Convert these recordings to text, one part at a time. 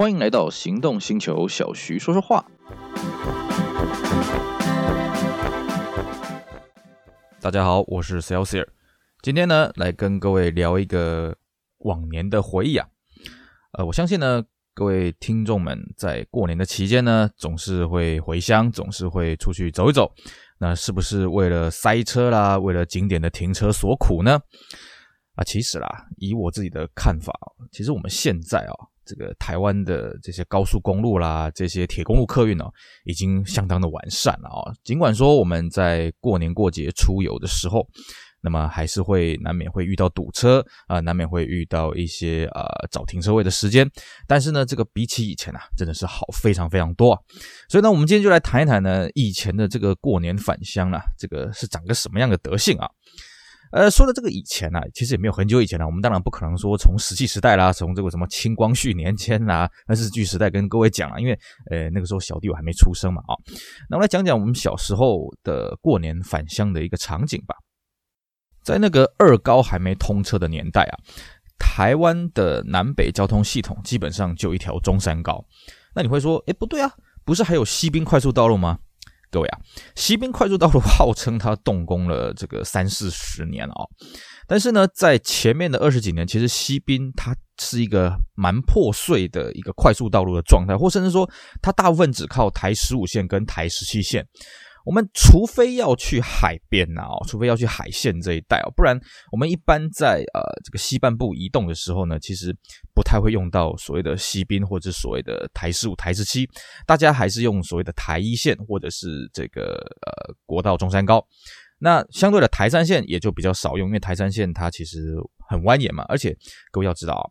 欢迎来到行动星球，小徐说说话。大家好，我是 Celsius，今天呢来跟各位聊一个往年的回忆啊。呃，我相信呢，各位听众们在过年的期间呢，总是会回乡，总是会出去走一走。那是不是为了塞车啦，为了景点的停车所苦呢？啊，其实啦，以我自己的看法，其实我们现在啊，这个台湾的这些高速公路啦，这些铁公路客运哦，已经相当的完善了啊。尽管说我们在过年过节出游的时候，那么还是会难免会遇到堵车啊，难免会遇到一些呃找停车位的时间。但是呢，这个比起以前啊，真的是好非常非常多啊。所以呢，我们今天就来谈一谈呢，以前的这个过年返乡啊，这个是长个什么样的德性啊？呃，说到这个以前呢、啊，其实也没有很久以前了、我们当然不可能说从石器时代啦，从这个什么清光绪年间啦，那日据时代跟各位讲了，因为呃那个时候小弟我还没出生嘛啊。那我来讲讲我们小时候的过年返乡的一个场景吧。在那个二高还没通车的年代啊，台湾的南北交通系统基本上就一条中山高。那你会说，诶，不对啊，不是还有西滨快速道路吗？各位啊，西滨快速道路号称它动工了这个三四十年了啊，但是呢，在前面的二十几年，其实西滨它是一个蛮破碎的一个快速道路的状态，或甚至说它大部分只靠台十五线跟台十七线。我们除非要去海边呐，哦，除非要去海线这一带哦，不然我们一般在呃这个西半部移动的时候呢，其实不太会用到所谓的西滨或者所谓的台十五、台十七，大家还是用所谓的台一线或者是这个呃国道中山高。那相对的台三线也就比较少用，因为台三线它其实很蜿蜒嘛，而且各位要知道啊。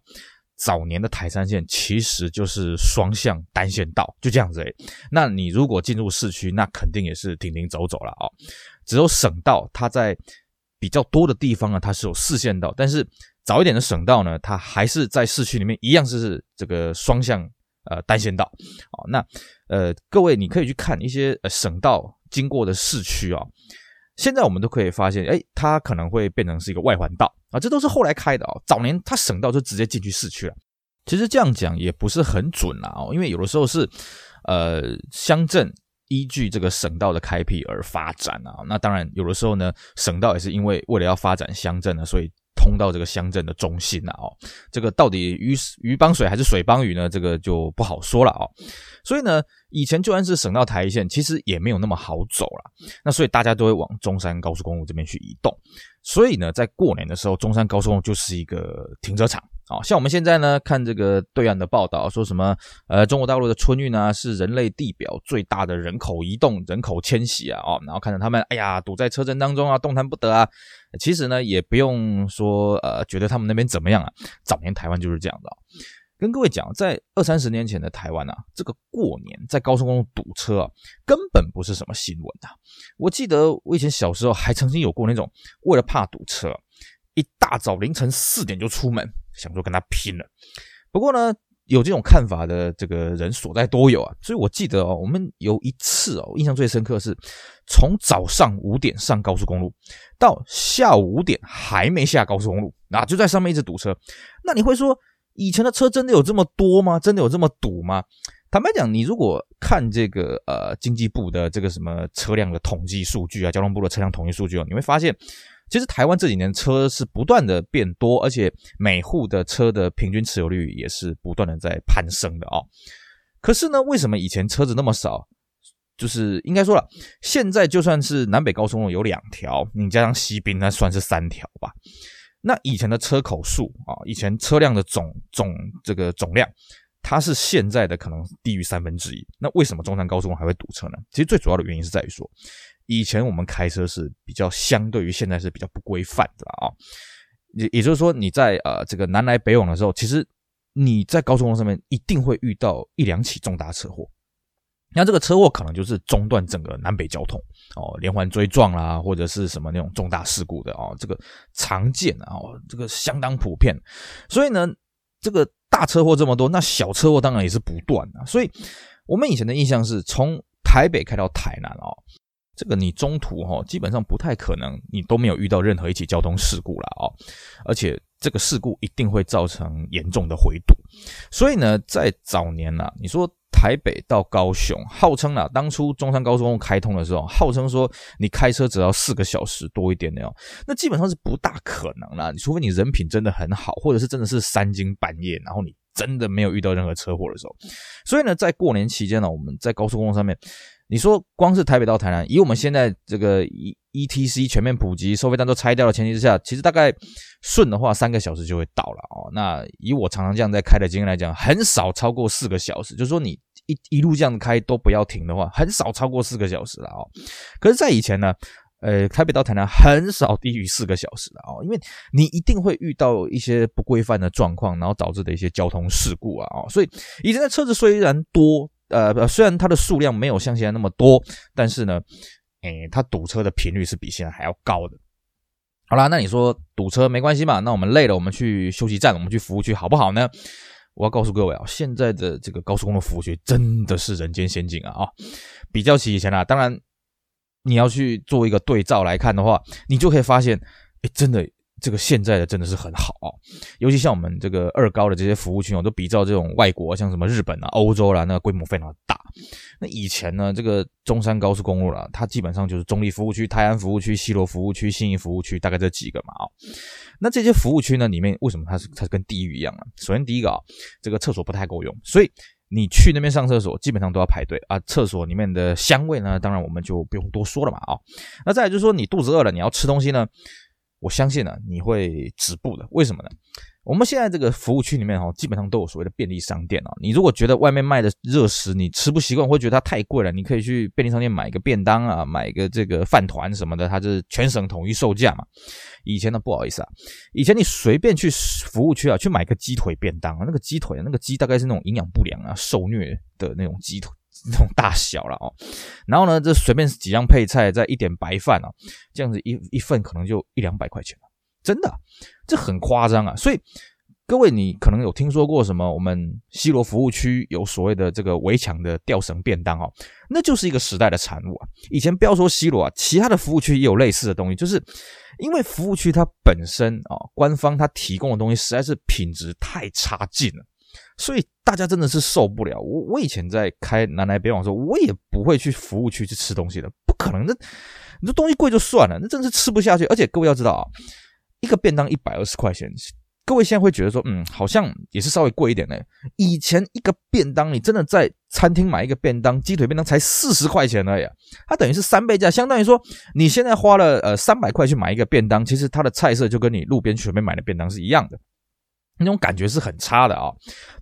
早年的台三线其实就是双向单线道，就这样子诶。那你如果进入市区，那肯定也是停停走走了啊。只有省道，它在比较多的地方呢，它是有四线道。但是早一点的省道呢，它还是在市区里面一样是这个双向呃单线道啊。那呃各位你可以去看一些省道经过的市区啊。现在我们都可以发现，哎，它可能会变成是一个外环道啊，这都是后来开的啊。早年它省道就直接进去市区了。其实这样讲也不是很准啊，因为有的时候是，呃，乡镇依据这个省道的开辟而发展啊。那当然，有的时候呢，省道也是因为为了要发展乡镇呢，所以。通到这个乡镇的中心了哦，这个到底鱼鱼帮水还是水帮鱼呢？这个就不好说了哦。所以呢，以前就算是省道台一线，其实也没有那么好走了。那所以大家都会往中山高速公路这边去移动。所以呢，在过年的时候，中山高速公路就是一个停车场。好，像我们现在呢，看这个对岸的报道，说什么呃，中国大陆的春运啊，是人类地表最大的人口移动、人口迁徙啊，哦，然后看着他们，哎呀，堵在车阵当中啊，动弹不得啊。其实呢，也不用说呃，觉得他们那边怎么样啊。早年台湾就是这样的。跟各位讲，在二三十年前的台湾啊，这个过年在高速公路堵车啊，根本不是什么新闻啊。我记得我以前小时候还曾经有过那种，为了怕堵车，一大早凌晨四点就出门。想说跟他拼了，不过呢，有这种看法的这个人所在多有啊，所以我记得哦，我们有一次哦，印象最深刻是，从早上五点上高速公路，到下午五点还没下高速公路，啊，就在上面一直堵车。那你会说，以前的车真的有这么多吗？真的有这么堵吗？坦白讲，你如果看这个呃经济部的这个什么车辆的统计数据啊，交通部的车辆统计数据哦，你会发现。其实台湾这几年车是不断的变多，而且每户的车的平均持有率也是不断的在攀升的啊、哦。可是呢，为什么以前车子那么少？就是应该说了，现在就算是南北高速公路有两条，你加上西滨，那算是三条吧。那以前的车口数啊，以前车辆的总总这个总量，它是现在的可能低于三分之一。那为什么中山高速公路还会堵车呢？其实最主要的原因是在于说。以前我们开车是比较相对于现在是比较不规范的啊，也也就是说你在呃这个南来北往的时候，其实你在高速公路上面一定会遇到一两起重大车祸，那这个车祸可能就是中断整个南北交通哦，连环追撞啦，或者是什么那种重大事故的哦，这个常见啊，这个相当普遍，所以呢，这个大车祸这么多，那小车祸当然也是不断啊，所以我们以前的印象是从台北开到台南哦。这个你中途哈，基本上不太可能，你都没有遇到任何一起交通事故了啊！而且这个事故一定会造成严重的回堵。所以呢，在早年呐、啊，你说台北到高雄，号称啊，当初中山高速公路开通的时候，号称说你开车只要四个小时多一点的哦，那基本上是不大可能啦。你除非你人品真的很好，或者是真的是三更半夜，然后你真的没有遇到任何车祸的时候。所以呢，在过年期间呢，我们在高速公路上面。你说光是台北到台南，以我们现在这个 E E T C 全面普及，收费站都拆掉的前提之下，其实大概顺的话三个小时就会到了哦。那以我常常这样在开的经验来讲，很少超过四个小时。就是说你一一路这样开都不要停的话，很少超过四个小时了哦。可是，在以前呢，呃，台北到台南很少低于四个小时的哦，因为你一定会遇到一些不规范的状况，然后导致的一些交通事故啊哦。所以以前的车子虽然多。呃，虽然它的数量没有像现在那么多，但是呢，诶，它堵车的频率是比现在还要高的。好啦，那你说堵车没关系嘛？那我们累了，我们去休息站，我们去服务区好不好呢？我要告诉各位啊，现在的这个高速公路服务区真的是人间仙境啊！啊，比较起以前啊，当然你要去做一个对照来看的话，你就可以发现，诶，真的。这个现在的真的是很好啊，尤其像我们这个二高的这些服务区哦，都比照这种外国，像什么日本啊、欧洲啦，那个规模非常的大。那以前呢，这个中山高速公路啦，它基本上就是中立服务区、泰安服务区、西罗服务区、信义服务区，大概这几个嘛啊。那这些服务区呢，里面为什么它是它是跟地狱一样啊？首先第一个啊，这个厕所不太够用，所以你去那边上厕所基本上都要排队啊。厕所里面的香味呢，当然我们就不用多说了嘛啊。那再来就是说，你肚子饿了，你要吃东西呢。我相信呢、你会止步的。为什么呢？我们现在这个服务区里面哈，基本上都有所谓的便利商店啊。你如果觉得外面卖的热食你吃不习惯，会觉得它太贵了，你可以去便利商店买一个便当啊，买一个这个饭团什么的，它是全省统一售价嘛。以前呢，不好意思啊，以前你随便去服务区啊，去买个鸡腿便当啊，那个鸡腿那个鸡大概是那种营养不良啊、受虐的那种鸡腿。这种大小了哦，然后呢，这随便几样配菜，再一点白饭啊，这样子一一份可能就一两百块钱，真的，这很夸张啊！所以各位，你可能有听说过什么？我们西罗服务区有所谓的这个围墙的吊绳便当哦，那就是一个时代的产物啊。以前不要说西罗啊，其他的服务区也有类似的东西，就是因为服务区它本身啊，官方它提供的东西实在是品质太差劲了。所以大家真的是受不了。我我以前在开南来北往的时候，我也不会去服务区去吃东西的，不可能。那你这东西贵就算了，那真是吃不下去。而且各位要知道啊，一个便当一百二十块钱，各位现在会觉得说，嗯，好像也是稍微贵一点呢。以前一个便当，你真的在餐厅买一个便当，鸡腿便当才四十块钱而已，它等于是三倍价，相当于说你现在花了呃三百块去买一个便当，其实它的菜色就跟你路边随便买的便当是一样的。那种感觉是很差的啊、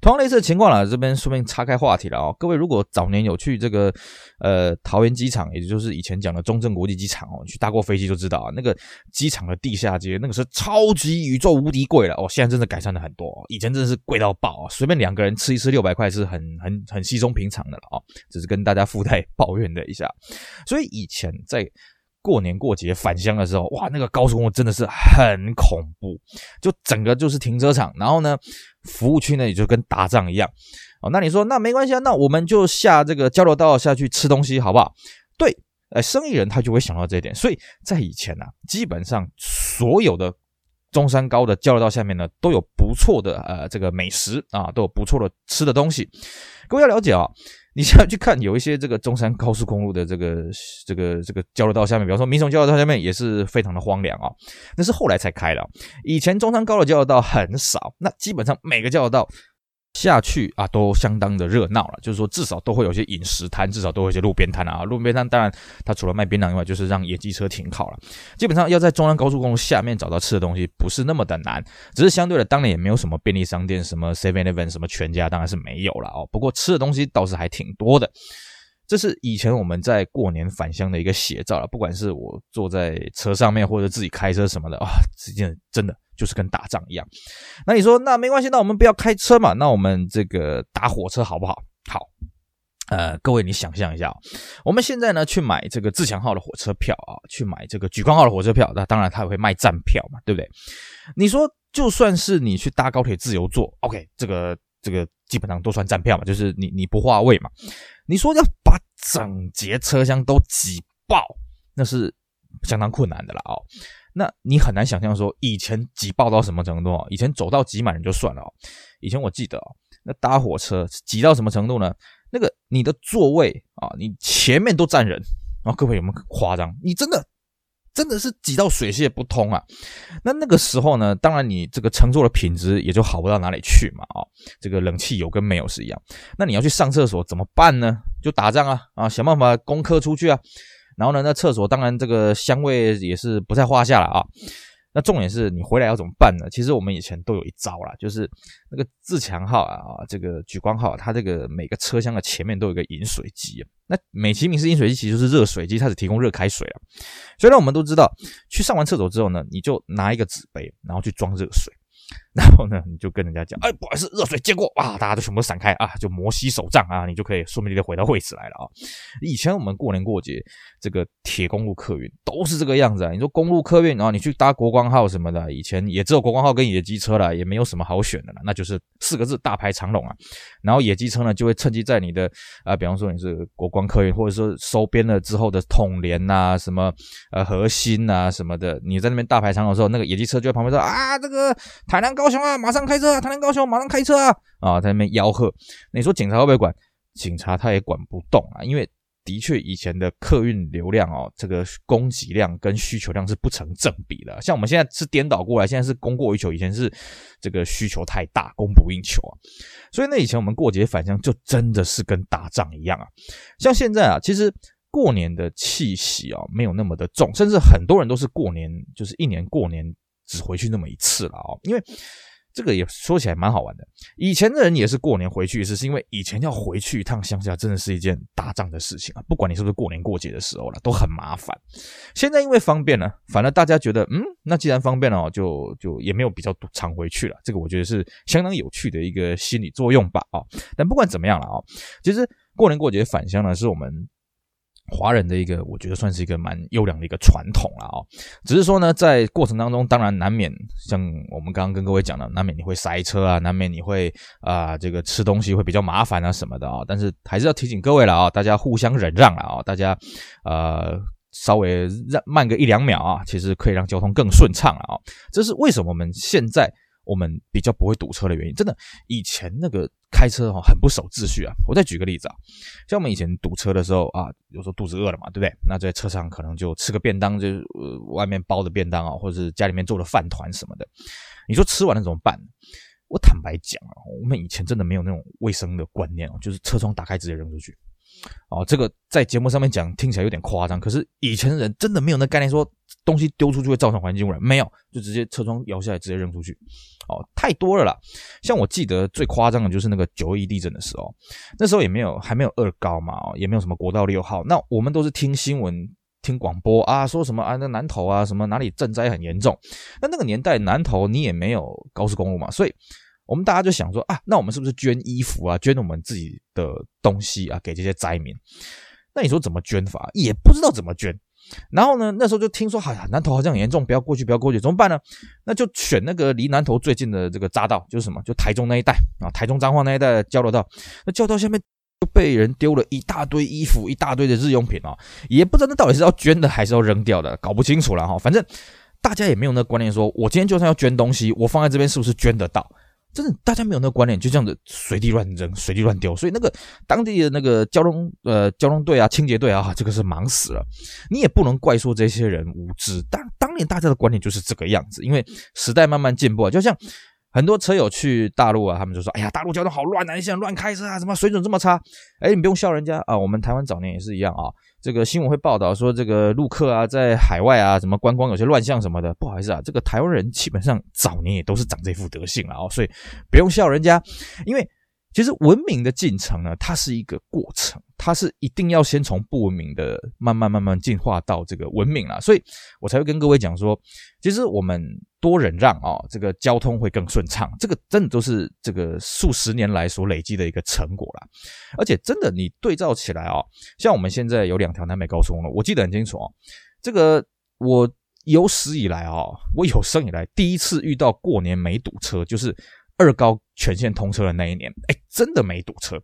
同样类似的情况了，这边顺便岔开话题了啊、各位如果早年有去这个呃桃园机场，也就是以前讲的中正国际机场哦，去搭过飞机就知道啊，那个机场的地下街那个是超级宇宙无敌贵了哦。现在真的改善了很多，以前真的是贵到爆啊，随便两个人吃一次六百块是很很很稀松平常的了啊、只是跟大家附带抱怨了一下，所以以前在。过年过节返乡的时候，哇，那个高速公路真的是很恐怖，就整个就是停车场，然后呢，服务区呢也就跟打仗一样。哦，那你说那没关系啊，那我们就下这个交流道下去吃东西好不好？对，呃，生意人他就会想到这一点，所以在以前呢、啊，基本上所有的中山高的交流道下面呢，都有不错的呃这个美食啊，都有不错的吃的东西。各位要了解啊。你现在去看，有一些这个中山高速公路的这个这个这个交流道下面，比方说民雄交流道下面也是非常的荒凉啊。那是后来才开的，以前中山高的交流道很少，那基本上每个交流道。下去啊，都相当的热闹了。就是说，至少都会有些饮食摊，至少都会有些路边摊啊。路边摊当然，它除了卖槟榔以外，就是让野鸡车停靠了。基本上要在中央高速公路下面找到吃的东西，不是那么的难。只是相对的，当年也没有什么便利商店，什么 Seven Eleven，什么全家，当然是没有了哦。不过吃的东西倒是还挺多的。这是以前我们在过年返乡的一个写照了。不管是我坐在车上面，或者自己开车什么的啊，这件真的。就是跟打仗一样，那你说那没关系，那我们不要开车嘛，那我们这个搭火车好不好？好，呃，各位你想象一下，我们现在呢去买这个自强号的火车票啊，去买这个莒光号的火车票，那当然它也会卖站票嘛，对不对？你说就算是你去搭高铁自由坐，OK，这个这个基本上都算站票嘛，就是你你不划位嘛。你说要把整节车厢都挤爆，那是相当困难的了哦。那你很难想象说以前挤爆到什么程度啊？以前走到挤满人就算了哦，以前我记得哦，那搭火车挤到什么程度呢？那个你的座位啊，你前面都站人，啊各位有没有夸张？你真的真的是挤到水泄不通啊！那那个时候呢，当然你这个乘坐的品质也就好不到哪里去嘛啊，这个冷气有跟没有是一样。那你要去上厕所怎么办呢？就打仗啊啊，想办法攻克出去啊！然后呢，那厕所当然这个香味也是不在话下了啊。那重点是你回来要怎么办呢？其实我们以前都有一招啦，就是那个自强号啊，这个莒光号，它这个每个车厢的前面都有一个饮水机。那美其名是饮水机，其实是热水机，它只提供热开水啊。所以呢，我们都知道，去上完厕所之后呢，你就拿一个纸杯，然后去装热水。然后呢，你就跟人家讲，哎，不好意思，热水接过，哇，大家都全部闪开啊，就摩西手杖啊，你就可以顺利的回到位置来了啊。以前我们过年过节，这个铁公路客运都是这个样子啊。你说公路客运，然后你去搭国光号什么的，以前也只有国光号跟野鸡车了，也没有什么好选的了，那就是四个字，大排长龙啊。然后野鸡车呢，就会趁机在你的啊、呃，比方说你是国光客运，或者说收编了之后的统联呐，什么呃核心呐什么的，你在那边大排长龙的时候，那个野鸡车就在旁边说啊，这个。台南高高雄啊，马上开车啊！台南高雄马上开车啊！啊，在那边吆喝。你说警察会不会管？警察他也管不动啊，因为的确以前的客运流量哦，这个供给量跟需求量是不成正比的。像我们现在是颠倒过来，现在是供过于求，以前是这个需求太大，供不应求啊。所以那以前我们过节返乡就真的是跟打仗一样啊。像现在啊，其实过年的气息啊没有那么的重，甚至很多人都是过年就是一年过年。只回去那么一次了哦，因为这个也说起来蛮好玩的。以前的人也是过年回去一次，是因为以前要回去一趟乡下，真的是一件打仗的事情啊。不管你是不是过年过节的时候了，都很麻烦。现在因为方便了，反而大家觉得，嗯，那既然方便了，就就也没有比较常回去了。这个我觉得是相当有趣的一个心理作用吧啊。但不管怎么样了啊，其实过年过节返乡呢，是我们。华人的一个，我觉得算是一个蛮优良的一个传统了啊。只是说呢，在过程当中，当然难免像我们刚刚跟各位讲的，难免你会塞车啊，难免你会啊、这个吃东西会比较麻烦啊什么的啊。但是还是要提醒各位了啊，大家互相忍让了啊，大家呃稍微让慢个一两秒啊，其实可以让交通更顺畅了啊。这是为什么我们现在。我们比较不会堵车的原因，真的，以前那个开车哈很不守秩序啊。我再举个例子啊，像我们以前堵车的时候啊，有时候肚子饿了嘛，对不对？那在车上可能就吃个便当，就呃外面包的便当啊，或者是家里面做的饭团什么的。你说吃完了怎么办？我坦白讲啊，我们以前真的没有那种卫生的观念哦，就是车窗打开直接扔出去。哦，这个在节目上面讲听起来有点夸张，可是以前的人真的没有那概念，说东西丢出去会造成环境污染，没有，就直接车窗摇下来直接扔出去。哦，太多了啦。像我记得最夸张的就是那个九一地震的时候，那时候也没有还没有二高嘛，哦，也没有什么国道六号，那我们都是听新闻、听广播啊，说什么啊那南投啊什么哪里震灾很严重。那那个年代南投你也没有高速公路嘛，所以。我们大家就想说啊，那我们是不是捐衣服啊，捐我们自己的东西啊，给这些灾民？那你说怎么捐法？也不知道怎么捐。然后呢，那时候就听说，哎呀，南投好像很严重，不要过去，不要过去，怎么办呢？那就选那个离南投最近的这个匝道，就是什么，就台中那一带啊，台中彰化那一带交流道。那交流道下面就被人丢了一大堆衣服，一大堆的日用品啊，也不知道那到底是要捐的还是要扔掉的，搞不清楚了哈。反正大家也没有那个观念，说我今天就算要捐东西，我放在这边是不是捐得到？真的，大家没有那个观念，就这样子随地乱扔、随地乱丢，所以那个当地的那个交通呃交通队啊、清洁队啊，这个是忙死了。你也不能怪说这些人无知，当当年大家的观念就是这个样子，因为时代慢慢进步啊，就像。很多车友去大陆啊，他们就说：“哎呀，大陆交通好乱啊，你现在乱开车啊，怎么水准这么差？”哎，你不用笑人家啊，我们台湾早年也是一样啊。这个新闻会报道说，这个陆客啊，在海外啊，什么观光有些乱象什么的。不好意思啊，这个台湾人基本上早年也都是长这副德性了啊，所以不用笑人家，因为。其实文明的进程呢，它是一个过程，它是一定要先从不文明的慢慢慢慢进化到这个文明了，所以我才会跟各位讲说，其实我们多忍让啊，这个交通会更顺畅，这个真的都是这个数十年来所累积的一个成果了，而且真的你对照起来啊，像我们现在有两条南北高速公路，我记得很清楚啊，这个我有史以来啊，我有生以来第一次遇到过年没堵车，就是。二高全线通车的那一年，哎，真的没堵车，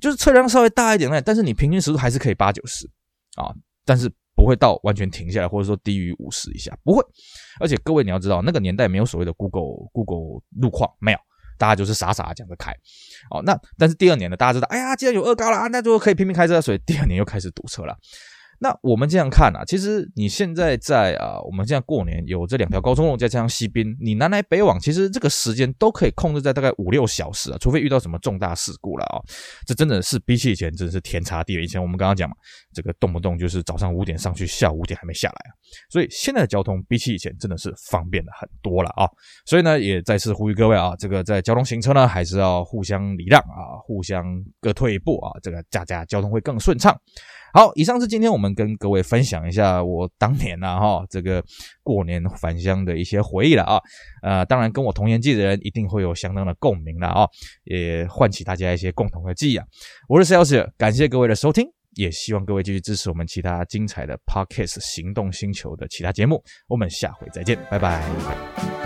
就是车辆稍微大一点，但是你平均时速还是可以八九十啊，但是不会到完全停下来，或者说低于五十以下，不会。而且各位你要知道，那个年代没有所谓的 Google Google 路况，没有，大家就是傻傻这样子开。哦，那但是第二年呢，大家知道，哎呀，既然有二高了啊，那就可以拼命开车，所以第二年又开始堵车了。那我们这样看啊，其实你现在在啊，我们现在过年有这两条高速公路，再加上西滨，你南来北往，其实这个时间都可以控制在大概五六小时啊，除非遇到什么重大事故了啊。这真的是比起以前真的是天差地远。以前我们刚刚讲嘛，这个动不动就是早上五点上去，下午五点还没下来啊。所以现在的交通比起以前真的是方便了很多了啊。所以呢，也再次呼吁各位啊，这个在交通行车呢，还是要互相礼让啊，互相各退一步啊，这个大家交通会更顺畅。好，以上是今天我们跟各位分享一下我当年啊哈这个过年返乡的一些回忆了啊，呃，当然跟我同年纪的人一定会有相当的共鸣了啊，也唤起大家一些共同的记忆啊。我是 Celsius，感谢各位的收听，也希望各位继续支持我们其他精彩的 Podcast 行动星球的其他节目，我们下回再见，拜拜。